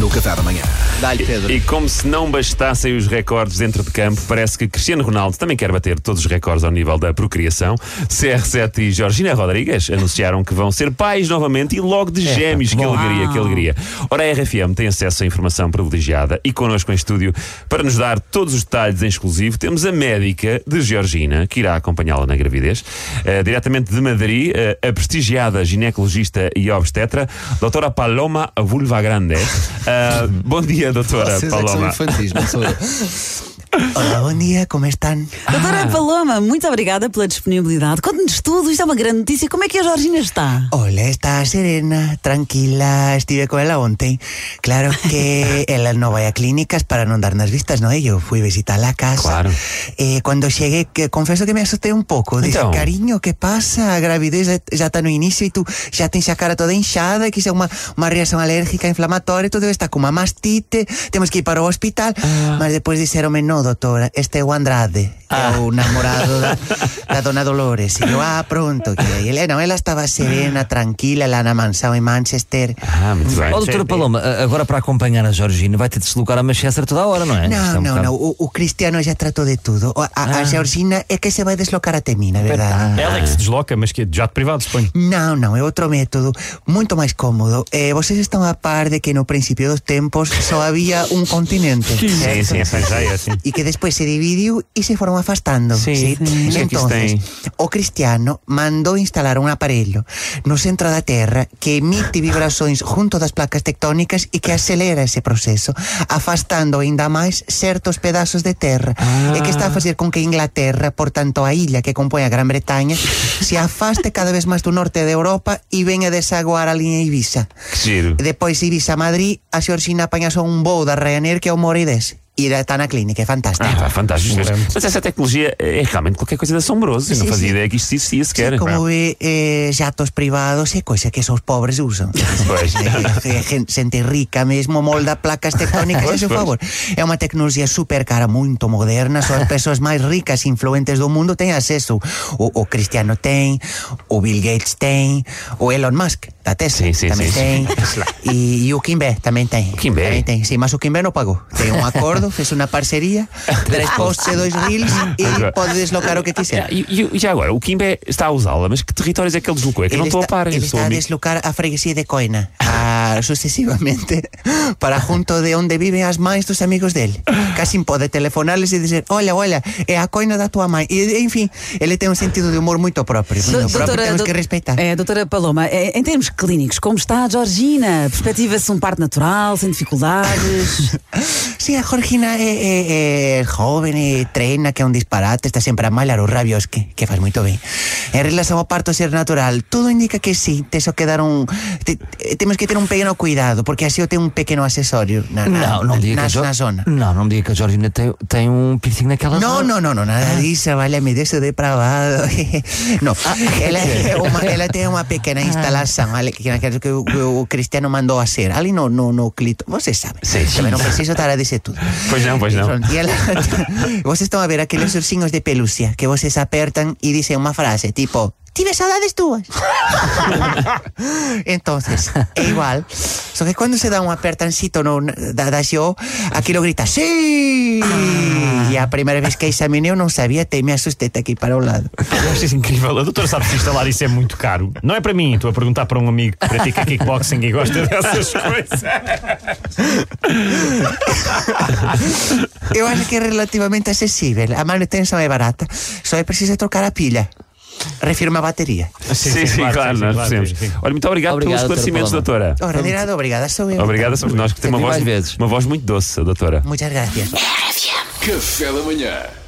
no Café da Manhã. Dá-lhe, Pedro. E como se não bastassem os recordes dentro de campo, parece que Cristiano Ronaldo também quer bater todos os recordes ao nível da procriação. CR7 e Georgina Rodrigues anunciaram que vão ser pais novamente e logo de gêmeos. Que alegria, que alegria. Ora, a RFM tem acesso a informação privilegiada e connosco em estúdio para nos dar todos os detalhes em exclusivo temos a médica de Georgina, que irá acompanhá-la na gravidez, eh, diretamente de Madrid, eh, a prestigiada ginecologista e obstetra, doutora Paloma Vulvagrande. Uh, bom dia, doutora Vocês é que são Paloma. infantis, não sou eu. Bom dia, como estão? Doutora Paloma, muito obrigada pela disponibilidade. Conte-nos tudo, isto é uma grande notícia. Como é que a Georgina está? Hola, está serena, tranquila, estive con ela ontem. Claro que ela non vai a clínicas para non darnos vistas, no? Eu fui visitar a casa. Claro. Eh, cuando cheguei, que confeso que me asustei un pouco. Dice, Então. cariño, que pasa? A gravidez já- está no inicio e tu já tens a cara toda inchada, que isso é uma, uma reação alérgica inflamatória, tu debes estar com uma mastite, temos que ir para o hospital. Mas depois disseram-me, no, doutora, este é o Andrade, é o namorado da, da dona Dolores. E eu, ah, pronto. Que ele, não, ela estava serena, tranquila, lá na mansão em Manchester. Ah, muito bem. Ó, doutora Paloma, agora para acompanhar a Georgina vai ter de se deslocar a Manchester toda a hora, não é? Isto é Não, um não, bocado- não. O, o Cristiano já tratou de tudo. A, a Georgina é que se vai deslocar até mim, na verdade. Ela é que se desloca, mas que é de jato privado, suponho. Não, não, é outro método muito mais cómodo. Eh, vocês estão a par de que no princípio dos tempos só havia um continente. Sim, certo? sim, sim, já é assim. E que después se dividiu y se fueron afastando. Que isto Entonces, tem? o Cristiano mandou instalar un aparello no centro da Terra que emite vibrações junto das placas tectónicas e que acelera ese proceso, afastando ainda máis certos pedazos de terra. E que está a fazer con que Inglaterra, por tanto a illa que compõe a Gran Bretaña, se afaste cada vez máis do norte de Europa e venha desaguar a linha Ibiza. Giro. Depois Ibiza a a Xorxina apaña só un voo da Ryanair que é o Morides. E está na clínica, é fantástico. Ah, fantástico. Mas essa tecnologia é realmente qualquer coisa de assombroso. Eu não Sim, fazia sim. ideia que isto existia sequer. Sí, como ve, eh, jatos privados é coisa que só os pobres usan. Pois. Eh, gen- Xente rica mesmo molda placas tectónicas a seu Pois, favor. É unha tecnoloxía super cara, muito moderna, só as persoas máis ricas e influentes do mundo têm aceso. O, o Cristiano ten, o Bill Gates ten, o Elon Musk da Tesla Sim, sim, sim, ten, e, e o Kimber tamén ten. Kimber? Tamén ten. Sí, mas o Kimber non pagou. Ten un acordo, fez unha parcería, tres posts e dois reels e pode deslocar o que quiser. E, e- e já agora, o Kimbe está a usá-la, mas que territórios é que ele deslocou? É que eu não estou a par. ele está a deslocar a freguesía de Coina a, sucesivamente para junto de onde viven as mães dos amigos dele casi pode telefonarles e dizer olha, olha, é a Coina da tua mãe e enfim, ele tem um sentido de humor muito próprio, muito próprio temos que respeitar É, doutora Paloma, é, em termos clínicos, como está a Georgina? Perspectiva-se um parto natural, sem dificuldades? Sí, a Jorgina é, é, é joven e treina que é un disparate Está sempre a malhar os rabios que, que faz moito ben En relación ao parto ser natural Todo indica que sí, te só quedar un te, te- Temos que ter un pequeno cuidado Porque así eu tenho un pequeno accesorio na, na, Não, não me diga na, a na zona não me diga que a Georgina tem, tem um piercing naquela No, zona. no, no, no, nada disso, vale, me deso depravado. no, ela, é uma, ela tem uma pequena instalação ali, que, que, que, o, que o Cristiano mandou fazer ali no, no, no clito. Você sabe. Sim, sim. Não preciso estar a dizer tudo. Pois não, pois não. Pronto, e ela, vocês estão a ver aqueles ursinhos de pelúcia que vocês apertam e dizem uma frase tipo. Tive saudades tuas. Entonces, é igual. Só que quando se dá um apertancito no, da, da show, aquilo grita ¡Sí! E a primeira vez que examinei eu não sabia, até me assustei aqui para o lado. Eu acho isso incrível. A doutora sabe que instalar isso é muito caro. Não é para mim, estou a perguntar para um amigo que pratica kickboxing e gosta dessas coisas. Eu acho que é relativamente acessível. A manutenção é barata, só é preciso trocar a pilha. Refirma a bateria. Sim, sim, claro, nós percebemos. sim, sim. Olha, muito obrigado, Obrigado, pelos esclarecimentos, doutora. Ora, de nada, obrigada, sou eu. Obrigado, somos nós que tem uma voz, vezes. uma voz muito doce, doutora. Muchas gracias. Café da manhã.